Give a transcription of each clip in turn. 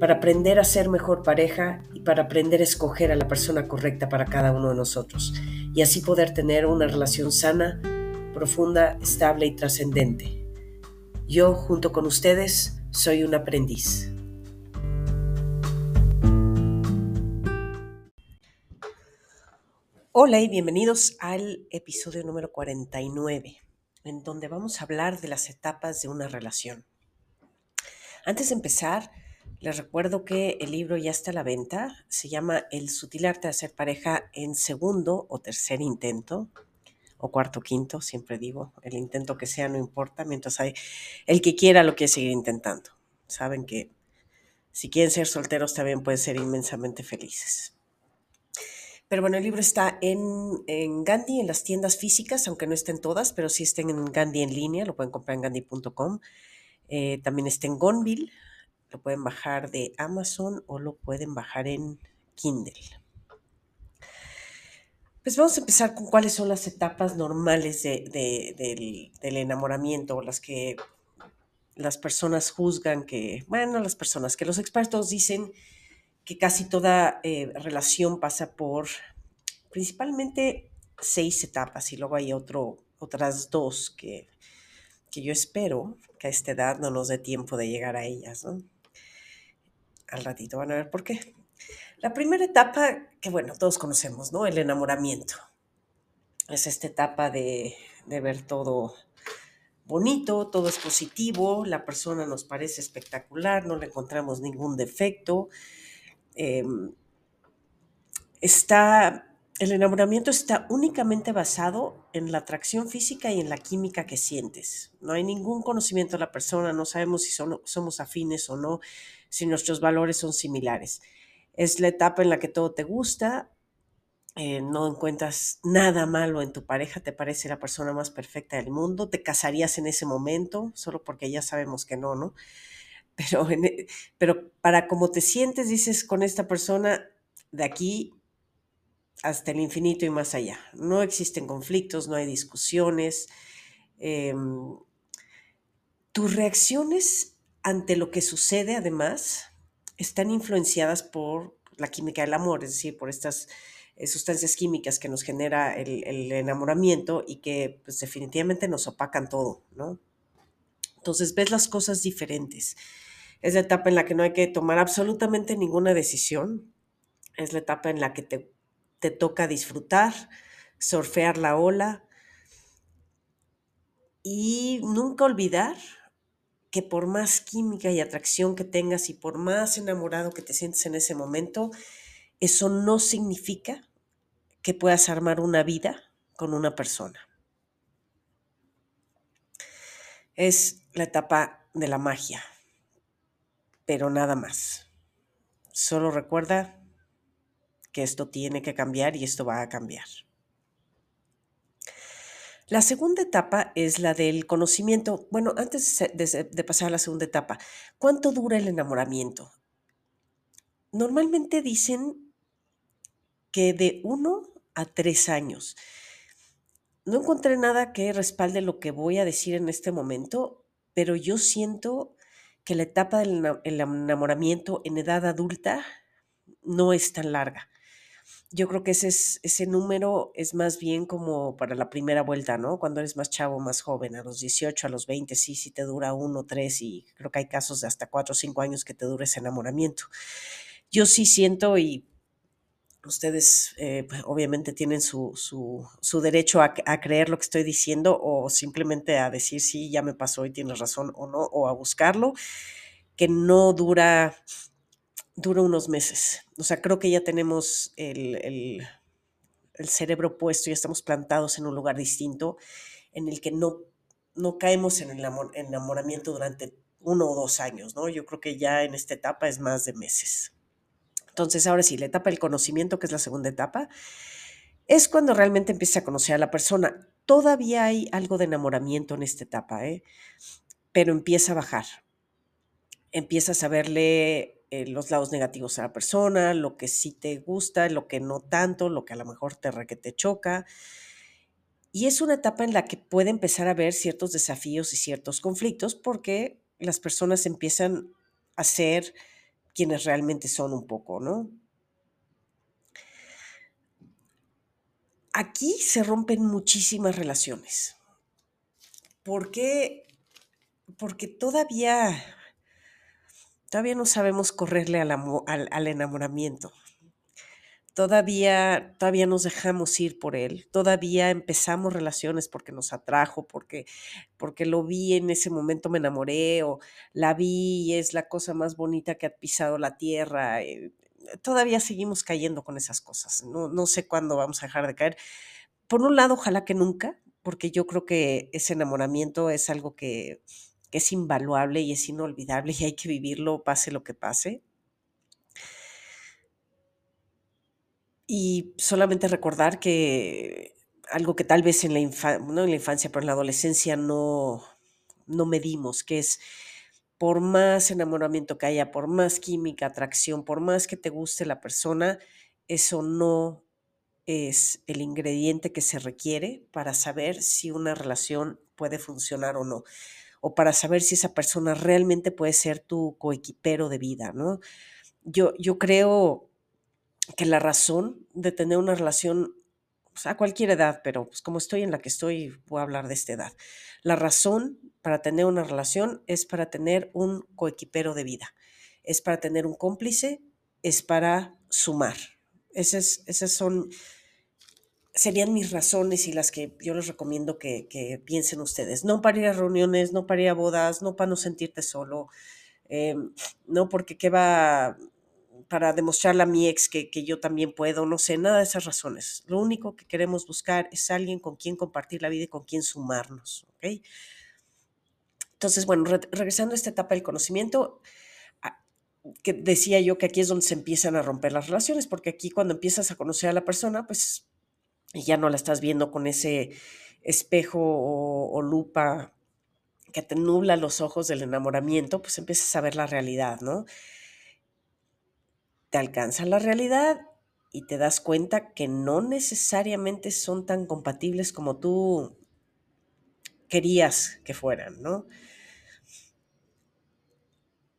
para aprender a ser mejor pareja y para aprender a escoger a la persona correcta para cada uno de nosotros y así poder tener una relación sana, profunda, estable y trascendente. Yo, junto con ustedes, soy un aprendiz. Hola y bienvenidos al episodio número 49, en donde vamos a hablar de las etapas de una relación. Antes de empezar, les recuerdo que el libro ya está a la venta. Se llama El sutil arte de hacer pareja en segundo o tercer intento, o cuarto quinto, siempre digo. El intento que sea no importa, mientras hay el que quiera lo quiere seguir intentando. Saben que si quieren ser solteros también pueden ser inmensamente felices. Pero bueno, el libro está en, en Gandhi, en las tiendas físicas, aunque no estén todas, pero sí estén en Gandhi en línea, lo pueden comprar en gandhi.com. Eh, también está en Gonville, lo pueden bajar de Amazon o lo pueden bajar en Kindle. Pues vamos a empezar con cuáles son las etapas normales del, enamoramiento las que las personas juzgan que, bueno, las personas, que los expertos dicen que casi toda eh, relación pasa por principalmente seis etapas y luego hay otras dos que, que yo espero que a esta edad no nos dé tiempo de llegar a ellas, ¿no? Al ratito van a ver por qué. La primera etapa, que bueno, todos conocemos, ¿no? El enamoramiento. Es esta etapa de, ver todo bonito, todo es positivo, la persona nos parece espectacular, no le encontramos ningún defecto. Em, está, el enamoramiento está únicamente basado en la atracción física y en la química que sientes. No hay ningún conocimiento de la persona, no sabemos si somos afines o no, si nuestros valores son similares. Es la etapa en la que todo te gusta, eh, no encuentras nada malo en tu pareja, te parece la persona más perfecta del mundo, te casarías en ese momento, solo porque ya sabemos que no, ¿no? Pero, e, pero para cómo te sientes, dices con esta persona de aquí hasta el infinito y más allá. No existen conflictos, no hay discusiones. Em, tus reacciones ante lo que sucede, además, están influenciadas por la química del amor, es decir, por estas eh, sustancias químicas que nos genera el, enamoramiento y que pues, definitivamente nos opacan todo, ¿no? Entonces ves las cosas diferentes. Es la etapa en la que no hay que tomar absolutamente ninguna decisión. Es la etapa en la que te, te toca disfrutar, surfear la ola y nunca olvidar que por más química y atracción que tengas y por más enamorado que te sientes en ese momento, eso no significa que puedas armar una vida con una persona. Es la etapa de la magia, pero nada más. Solo recuerda que esto tiene que cambiar y esto va a cambiar. La segunda etapa es la del conocimiento. Bueno, antes de, pasar a la segunda etapa, ¿cuánto dura el enamoramiento? Normalmente dicen que de uno a tres años. No encontré nada que respalde lo que voy a decir en este momento, pero yo siento que la etapa del enamoramiento en edad adulta no es tan larga yo creo que ese, ese número es más bien como para la primera vuelta, ¿no? Cuando eres más chavo, más joven, a los 18, a los 20, sí, sí te dura uno, tres y creo que hay casos de hasta cuatro o cinco años que te dura ese enamoramiento. Yo sí siento y ustedes eh, pues, obviamente tienen su, su, derecho a, a, creer lo que estoy diciendo o simplemente a decir sí, ya me pasó y tienes razón o no, o a buscarlo, que no dura dura unos meses. O sea, creo que ya tenemos el, cerebro puesto, y estamos plantados en un lugar distinto en el que no, no caemos en el enamoramiento durante uno o dos años, ¿no? Yo creo que ya en esta etapa es más de meses. Entonces, ahora sí, la etapa del conocimiento, que es la segunda etapa, es cuando realmente empieza a conocer a la persona. Todavía hay algo de enamoramiento en esta etapa, ¿eh? pero empieza a bajar. Empiezas a verle eh, los lados negativos a la persona, lo que sí te gusta, lo que no tanto, lo que a lo mejor te, que te choca. Y es una etapa en la que puede empezar a haber ciertos desafíos y ciertos conflictos porque las personas empiezan a ser quienes realmente son un poco, ¿no? Aquí se rompen muchísimas relaciones. ¿Por qué? Porque todavía, todavía no sabemos correrle al, al, al enamoramiento todavía, todavía nos dejamos ir por él, todavía empezamos relaciones porque nos atrajo, porque, porque lo vi en ese momento, me enamoré o la vi y es la cosa más bonita que ha pisado la tierra. Eh, todavía seguimos cayendo con esas cosas. No, no sé cuándo vamos a dejar de caer. Por un lado, ojalá que nunca, porque yo creo que ese enamoramiento es algo que, que es invaluable y es inolvidable y hay que vivirlo, pase lo que pase. Y solamente recordar que algo que tal vez en la, en la infancia, pero en la adolescencia no, no medimos, que es por más enamoramiento que haya, por más química, atracción, por más que te guste la persona, eso no es el ingrediente que se requiere para saber si una relación puede funcionar o no, o para saber si esa persona realmente puede ser tu coequipero de vida, ¿no? Yo, yo creo que la razón de tener una relación pues, a cualquier edad, pero pues como estoy en la que estoy, voy a hablar de esta edad. La razón para tener una relación es para tener un coequipero de vida, es para tener un cómplice, es para sumar. Esas, esas son, serían mis razones y las que yo les recomiendo que, que, piensen ustedes. No para ir a reuniones, no para ir a bodas, no para no sentirte solo, eh, no porque qué va para demostrarle a mi ex que, yo también puedo, no sé, nada de esas razones. Lo único que queremos buscar es alguien con quien compartir la vida y con quien sumarnos. Entonces, bueno, regresando a esta etapa del conocimiento, ah, que decía yo que aquí es donde se empiezan a romper las relaciones, porque aquí cuando empiezas a conocer a la persona, pues ya no la estás viendo con ese espejo o, o lupa que te nubla los ojos del enamoramiento, pues empiezas a ver la realidad, ¿no? te alcanza la realidad y te das cuenta que no necesariamente son tan compatibles como tú querías que fueran, ¿no?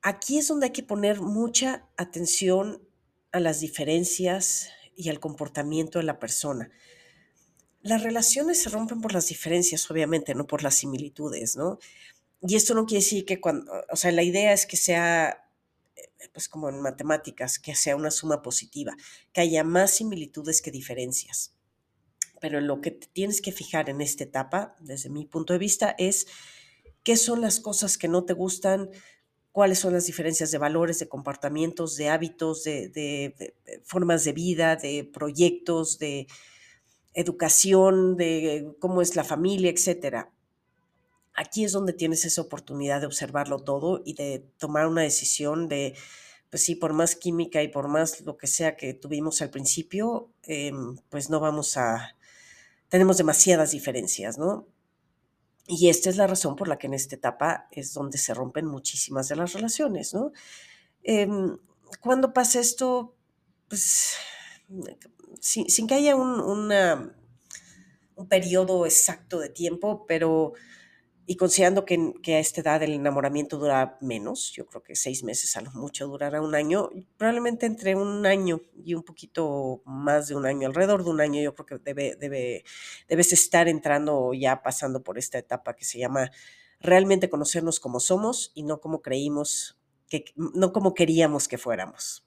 Aquí es donde hay que poner mucha atención a las diferencias y al comportamiento de la persona. Las relaciones se rompen por las diferencias, obviamente, no por las similitudes, ¿no? Y esto no quiere decir que cuando, o sea, la idea es que sea pues como en matemáticas, que sea una suma positiva, que haya más similitudes que diferencias. Pero lo que tienes que fijar en esta etapa, desde mi punto de vista, es qué son las cosas que no te gustan, cuáles son las diferencias de valores, de comportamientos, de hábitos, de, de formas de vida, de proyectos, de educación, de cómo es la familia, etcétera aquí es donde tienes esa oportunidad de observarlo todo y de tomar una decisión de, pues sí, por más química y por más lo que sea que tuvimos al principio, em, pues no vamos a, tenemos demasiadas diferencias, ¿no? Y esta es la razón por la que en esta etapa es donde se rompen muchísimas de las relaciones, ¿no? Em, cuando pasa esto, pues, sin, sin que haya un, una, un periodo exacto de tiempo, pero y considerando que, que, a esta edad el enamoramiento dura menos, yo creo que seis meses a lo mucho durará un año, probablemente entre un año y un poquito más de un año, alrededor de un año, yo creo que debe, debe, debes estar entrando ya pasando por esta etapa que se llama realmente conocernos como somos y no como creímos, que, no como queríamos que fuéramos.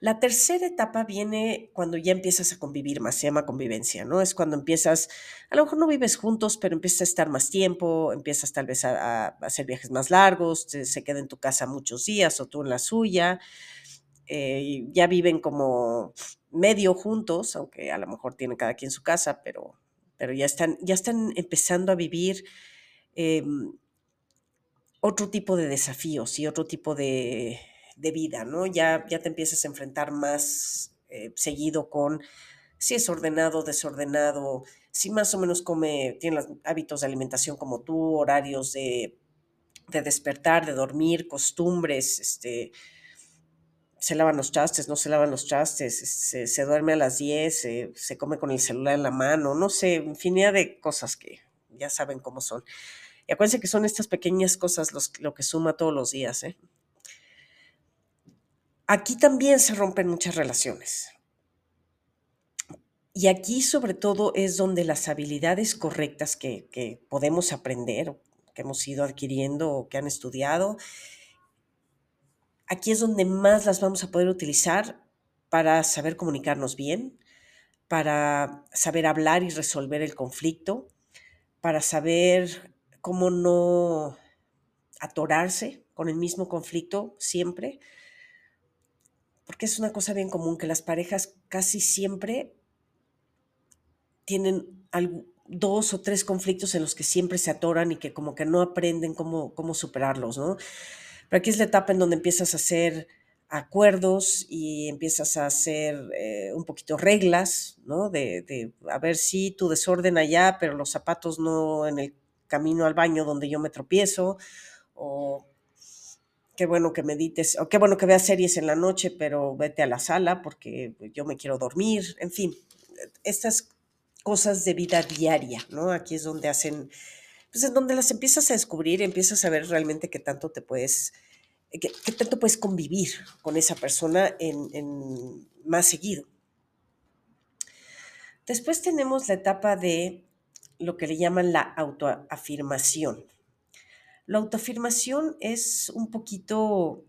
La tercera etapa viene cuando ya empiezas a convivir más, se llama convivencia, ¿no? Es cuando empiezas, a lo mejor no vives juntos, pero empiezas a estar más tiempo, empiezas tal vez a, hacer viajes más largos, se queda en tu casa muchos días o tú en la suya, eh, ya viven como medio juntos, aunque a lo mejor tienen cada quien su casa, pero, pero ya, están, ya están empezando a vivir em, otro tipo de desafíos y otro tipo de de vida, ¿no? Ya, ya te empiezas a enfrentar más eh, seguido con si es ordenado, desordenado, si más o menos come, tiene los hábitos de alimentación como tú, horarios de, de despertar, de dormir, costumbres, este, se lavan los trastes, no se lavan los trastes, se, se duerme a las 10, se, se come con el celular en la mano, no sé, infinidad de cosas que ya saben cómo son. Y acuérdense que son estas pequeñas cosas los, lo que suma todos los días. ¿eh? Aquí también se rompen muchas relaciones. Y aquí sobre todo es donde las habilidades correctas que, podemos aprender, que hemos ido adquiriendo o que han estudiado, aquí es donde más las vamos a poder utilizar para saber comunicarnos bien, para saber hablar y resolver el conflicto, para saber cómo no atorarse con el mismo conflicto siempre, porque es una cosa bien común que las parejas casi siempre tienen dos o tres conflictos en los que siempre se atoran y que como que no aprenden cómo, cómo superarlos, ¿no? Pero aquí es la etapa en donde empiezas a hacer acuerdos y empiezas a hacer eh, un poquito reglas, ¿no? De, a ver si tu desorden allá, pero los zapatos no en el camino al baño donde yo me tropiezo, o qué bueno que medites, o qué bueno que veas series en la noche, pero vete a la sala porque yo me quiero dormir, en fin, estas cosas de vida diaria, ¿no? Aquí es donde hacen, pues es donde las empiezas a descubrir, empiezas a ver realmente qué tanto te puedes, qué, qué tanto puedes convivir con esa persona en, en más seguido. Después tenemos la etapa de lo que le llaman la autoafirmación. La autoafirmación es un poquito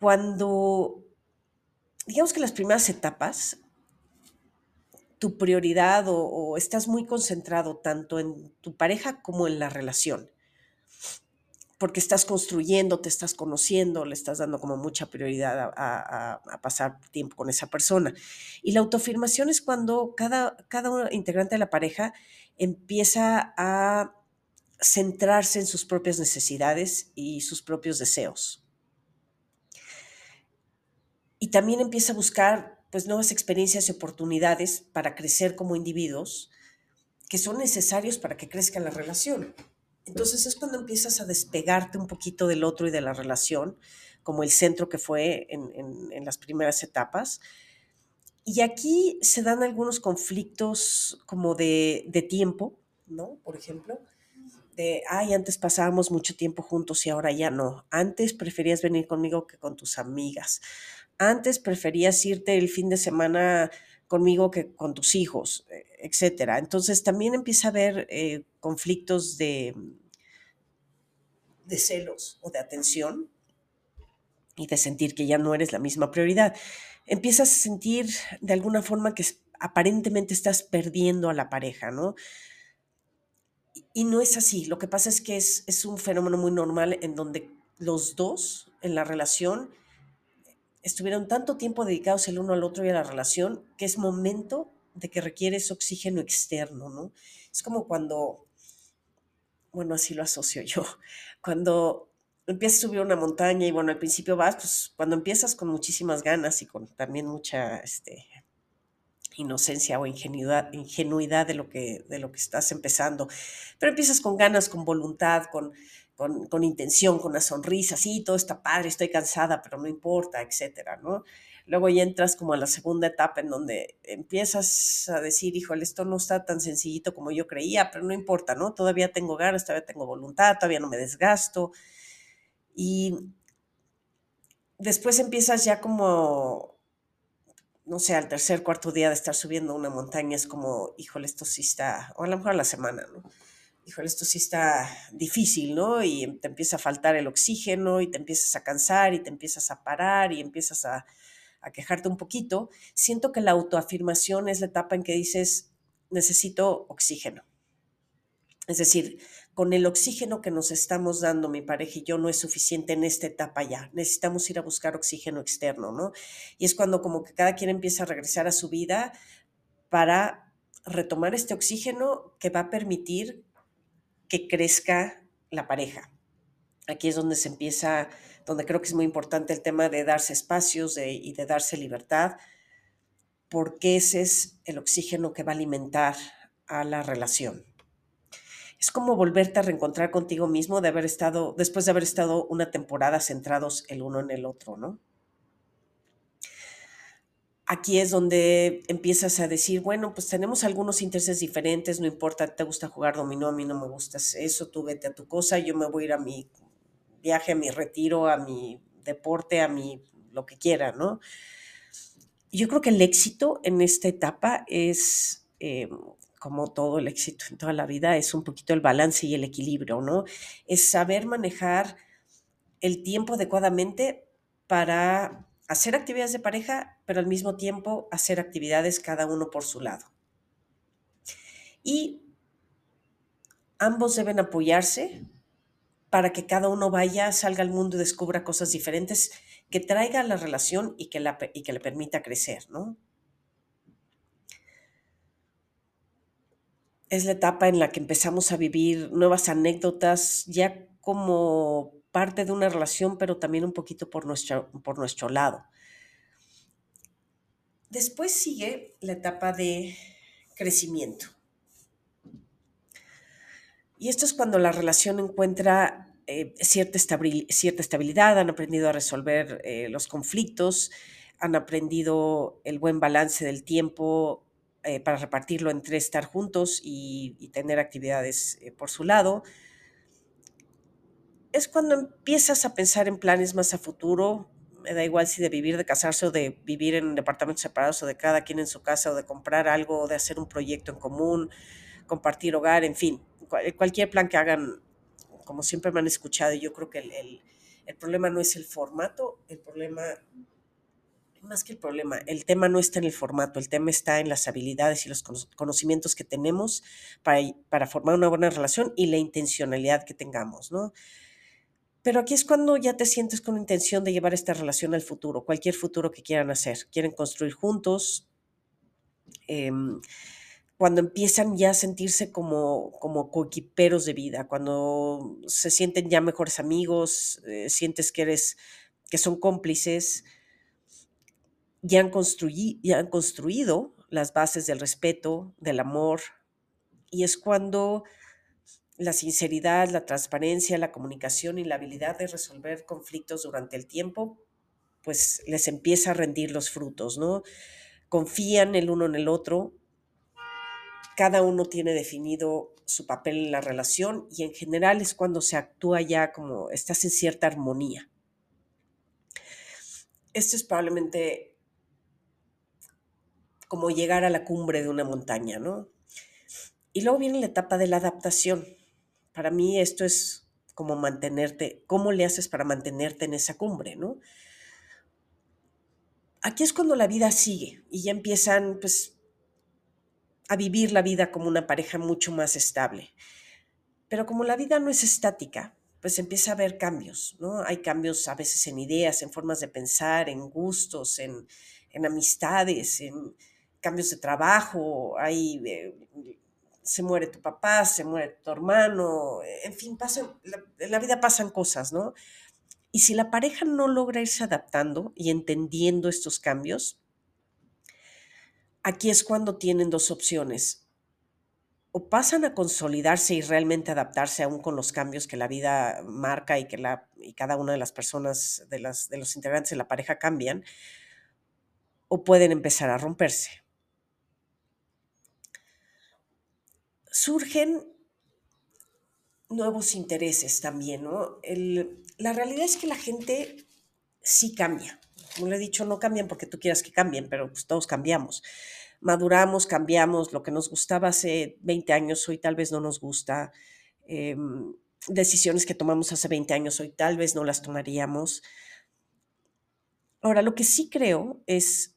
cuando, digamos que las primeras etapas, tu prioridad o, estás muy concentrado tanto en tu pareja como en la relación porque estás construyendo, te estás conociendo, le estás dando como mucha prioridad a, a, a, pasar tiempo con esa persona. Y la autoafirmación es cuando cada, cada integrante de la pareja empieza a centrarse en sus propias necesidades y sus propios deseos. Y también empieza a buscar pues, nuevas experiencias y oportunidades para crecer como individuos que son necesarios para que crezca la relación. Entonces es cuando empiezas a despegarte un poquito del otro y de la relación, como el centro que fue en, en, las primeras etapas. Y aquí se dan algunos conflictos como de, de, tiempo, ¿no? Por ejemplo, de, ay, antes pasábamos mucho tiempo juntos y ahora ya no. Antes preferías venir conmigo que con tus amigas. Antes preferías irte el fin de semana conmigo que con tus hijos, e, etcétera. Entonces también empieza a haber eh, conflictos de, de celos o de atención y de sentir que ya no eres la misma prioridad. Empiezas a sentir de alguna forma que aparentemente estás perdiendo a la pareja, ¿no? Y no es así. Lo que pasa es que es, es un fenómeno muy normal en donde los dos en la relación estuvieron tanto tiempo dedicados el uno al otro y a la relación que es momento de que requieres oxígeno externo, ¿no? Es como cuando, bueno, así lo asocio yo, cuando empiezas a subir una montaña y bueno, al principio vas, pues cuando empiezas con muchísimas ganas y con también mucha este, inocencia o ingenuidad, ingenuidad de, lo que, de lo que estás empezando, pero empiezas con ganas, con voluntad, con, con, con intención, con una sonrisa, sí, todo está padre, estoy cansada, pero no importa, etcétera, ¿no? Luego ya entras como a la segunda etapa en donde empiezas a decir, híjole, esto no está tan sencillito como yo creía, pero no importa, ¿no? Todavía tengo ganas, todavía tengo voluntad, todavía no me desgasto. Y después empiezas ya como, no sé, al tercer, cuarto día de estar subiendo una montaña, es como, híjole, esto sí está, o a lo mejor la semana, ¿no? híjole, esto sí está difícil, ¿no? Y te empieza a faltar el oxígeno y te empiezas a cansar y te empiezas a parar y empiezas a, a quejarte un poquito. Siento que la autoafirmación es la etapa en que dices, necesito oxígeno. Es decir, con el oxígeno que nos estamos dando mi pareja y yo no es suficiente en esta etapa ya. Necesitamos ir a buscar oxígeno externo, ¿no? Y es cuando como que cada quien empieza a regresar a su vida para retomar este oxígeno que va a permitir que crezca la pareja. Aquí es donde se empieza donde creo que es muy importante el tema de darse espacios y de darse libertad, porque ese es el oxígeno que va a alimentar a la relación. Es como volverte a reencontrar contigo mismo de haber estado, después de haber estado una temporada centrados el uno en el otro, ¿no? Aquí es donde empiezas a decir, bueno, pues tenemos algunos intereses diferentes, no importa, te gusta jugar dominó, a mí no me gusta eso, tú vete a tu cosa, yo me voy a ir a mi viaje, a mi retiro, a mi deporte, a mi lo que quiera, ¿no? Yo creo que el éxito en esta etapa es, eh, como todo el éxito en toda la vida, es un poquito el balance y el equilibrio, ¿no? Es saber manejar el tiempo adecuadamente para hacer actividades de pareja, pero al mismo tiempo hacer actividades cada uno por su lado. Y ambos deben apoyarse para que cada uno vaya, salga al mundo y descubra cosas diferentes que traiga a la relación y que, la, y que le permita crecer, ¿no? Es la etapa en la que empezamos a vivir nuevas anécdotas ya como parte de una relación, pero también un poquito por nuestro, por nuestro lado. Después sigue la etapa de crecimiento. Y esto es cuando la relación encuentra eh, cierta, cierta, estabilidad, han aprendido a resolver eh, los conflictos, han aprendido el buen balance del tiempo eh, para repartirlo entre estar juntos y, tener actividades por su lado es cuando empiezas a pensar en planes más a futuro. Me da igual si de vivir, de casarse o de vivir en departamentos separados o de cada quien en su casa o de comprar algo o de hacer un proyecto en común, compartir hogar, en fin, cualquier plan que hagan, como siempre me han escuchado, yo creo que el, el problema no es el formato, el problema, más que el problema, el tema no está en el formato, el tema está en las habilidades y los conocimientos que tenemos para, para formar una buena relación y la intencionalidad que tengamos, ¿no? Pero aquí es cuando ya te sientes con intención de llevar esta relación al futuro, cualquier futuro que quieran hacer. Quieren construir juntos. Em, cuando empiezan ya a sentirse como, como coequiperos de vida, cuando se sienten ya mejores amigos, eh, sientes que eres, que son cómplices, ya han, ya han construido las bases del respeto, del amor, y es cuando la sinceridad, la transparencia, la comunicación y la habilidad de resolver conflictos durante el tiempo, pues les empieza a rendir los frutos, ¿no? Confían el uno en el otro, cada uno tiene definido su papel en la relación y en general es cuando se actúa ya como estás en cierta armonía. Esto es probablemente como llegar a la cumbre de una montaña, ¿no? Y luego viene la etapa de la adaptación para mí esto es como mantenerte, ¿cómo le haces para mantenerte en esa cumbre, no? Aquí es cuando la vida sigue y ya empiezan pues a vivir la vida como una pareja mucho más estable. Pero como la vida no es estática, pues empieza a haber cambios, ¿no? Hay cambios a veces en ideas, en formas de pensar, en gustos, en, en amistades, en cambios de trabajo, hay eh, se muere tu papá, se muere tu hermano, en fin, en la vida pasan cosas, ¿no? Y si la pareja no logra irse adaptando y entendiendo estos cambios, aquí es cuando tienen dos opciones. O pasan a consolidarse y realmente adaptarse aún con los cambios que la vida marca y que la, y cada una de las personas, de, las, de los integrantes de la pareja cambian, o pueden empezar a romperse. Surgen nuevos intereses también, la realidad es que la gente sí cambia. Como le he dicho, no cambian porque tú quieras que cambien, pero pues todos cambiamos. Maduramos, cambiamos, lo que nos gustaba hace 20 años hoy tal vez no nos gusta. Em, decisiones que tomamos hace 20 años hoy tal vez no las tomaríamos. Ahora, lo que sí creo es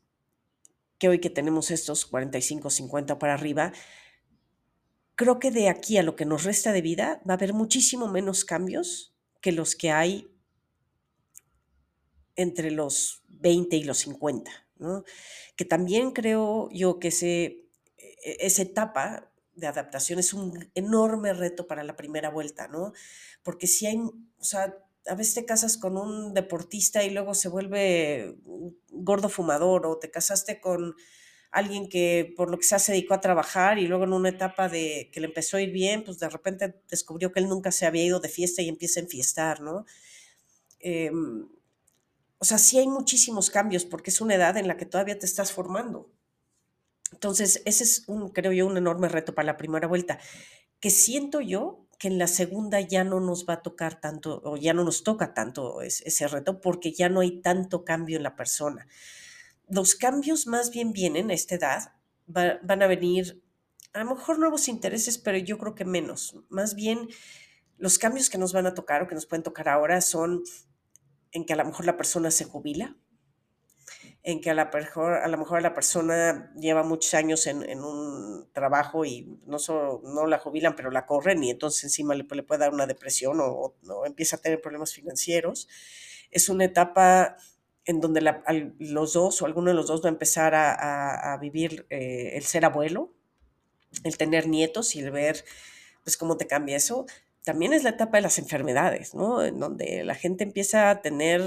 que hoy que tenemos estos 45, 50 para arriba, creo que de aquí a lo que nos resta de vida va a haber muchísimo menos cambios que los que hay entre los 20 y los 50, ¿no? Que también creo yo que ese, e, esa etapa de adaptación es un enorme reto para la primera vuelta, ¿no? Porque si hay, o sea, a veces te casas con un deportista y luego se vuelve gordo fumador o te casaste con alguien que por lo que sea se dedicó a trabajar y luego en una etapa de que le empezó a ir bien, pues de repente descubrió que él nunca se había ido de fiesta y empieza a enfiestar, ¿no? Em, o sea, sí hay muchísimos cambios porque es una edad en la que todavía te estás formando. Entonces, ese es, un, creo yo, un enorme reto para la primera vuelta, que siento yo que en la segunda ya no nos va a tocar tanto o ya no nos toca tanto ese reto porque ya no hay tanto cambio en la persona. Los cambios más bien vienen a esta edad, van a venir a lo mejor nuevos intereses, pero yo creo que menos. Más bien los cambios que nos van a tocar o que nos pueden tocar ahora son en que a lo mejor la persona se jubila, en que a, la mejor, a lo mejor la persona lleva muchos años en, un trabajo y no, solo, no la jubilan, pero la corren y entonces encima le, le puede dar una depresión o, empieza a tener problemas financieros. Es una etapa en donde los dos o alguno de los dos va a empezar a, vivir eh, el ser abuelo, el tener nietos y el ver pues cómo te cambia eso. También es la etapa de las enfermedades, ¿no? En donde la gente empieza a tener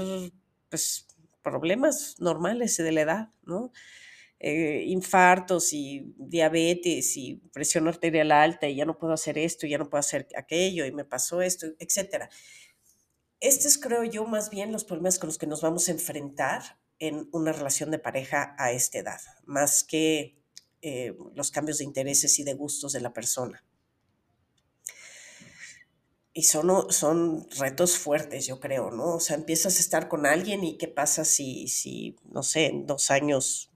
pues problemas normales de la edad, ¿no? Eh, infartos y diabetes y presión arterial alta y ya no puedo hacer esto, ya no puedo hacer aquello y me pasó esto, etcétera. Estos creo yo más bien los problemas con los que nos vamos a enfrentar en una relación de pareja a esta edad, más que eh, los cambios de intereses y de gustos de la persona y son, son retos fuertes, yo creo, ¿no? O sea, empiezas a estar con alguien y qué pasa si, si, no sé, en dos años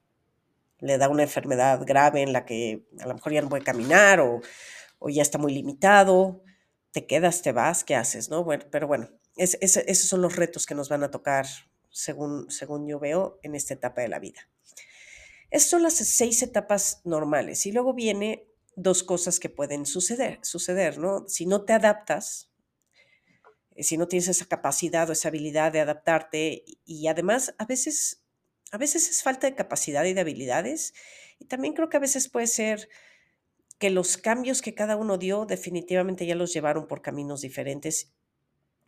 le da una enfermedad grave en la que a lo mejor ya no puede caminar o, o ya está muy limitado, te quedas, te vas, ¿qué haces, no? Bueno, pero bueno, es, esos son los retos que nos van a tocar, según, según yo veo, en esta etapa de la vida. Estas son las seis etapas normales y luego viene dos cosas que pueden suceder, suceder, ¿no? Si no te adaptas, eh, si no tienes esa capacidad o esa habilidad de adaptarte y además a veces a veces es falta de capacidad y de habilidades y también creo que a veces puede ser que los cambios que cada uno dio definitivamente ya los llevaron por caminos diferentes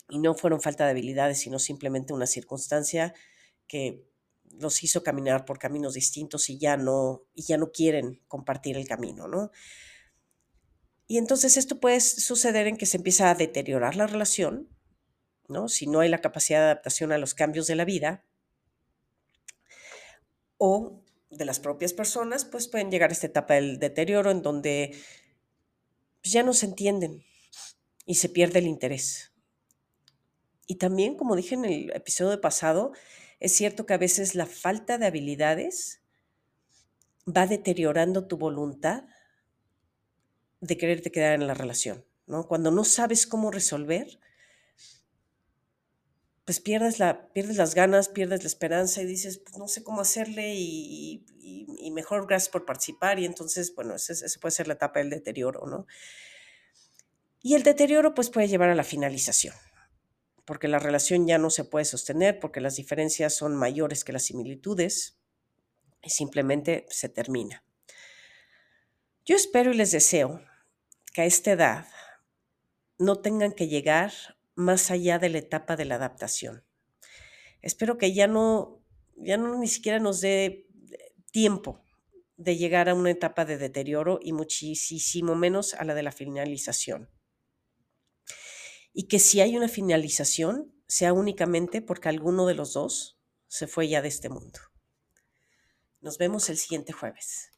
y no fueron falta de habilidades, sino simplemente una circunstancia que los hizo caminar por caminos distintos y ya no, y ya no quieren compartir el camino, ¿no? Y entonces esto puede suceder en que se empieza a deteriorar la relación, ¿no? Si no hay la capacidad de adaptación a los cambios de la vida o de las propias personas, pues pueden llegar a esta etapa del deterioro en donde ya no se entienden y se pierde el interés. Y también, como dije en el episodio pasado, es cierto que a veces la falta de habilidades va deteriorando tu voluntad de quererte quedar en la relación, ¿no? Cuando no sabes cómo resolver, pues pierdes, la, pierdes las ganas, pierdes la esperanza y dices, pues no sé cómo hacerle y, mejor gracias por participar y entonces, bueno, esa puede ser la etapa del deterioro, ¿no? Y el deterioro pues puede llevar a la finalización, porque la relación ya no se puede sostener, porque las diferencias son mayores que las similitudes y simplemente se termina. Yo espero y les deseo que a esta edad no tengan que llegar más allá de la etapa de la adaptación. Espero que ya no, ya no ni siquiera nos dé tiempo de llegar a una etapa de deterioro y muchísimo menos a la de la finalización y que si hay una finalización sea únicamente porque alguno de los dos se fue ya de este mundo. Nos vemos el siguiente jueves.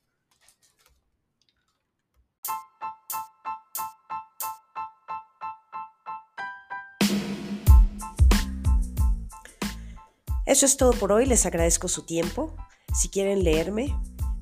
Eso es todo por hoy, les agradezco su tiempo. Si quieren leerme,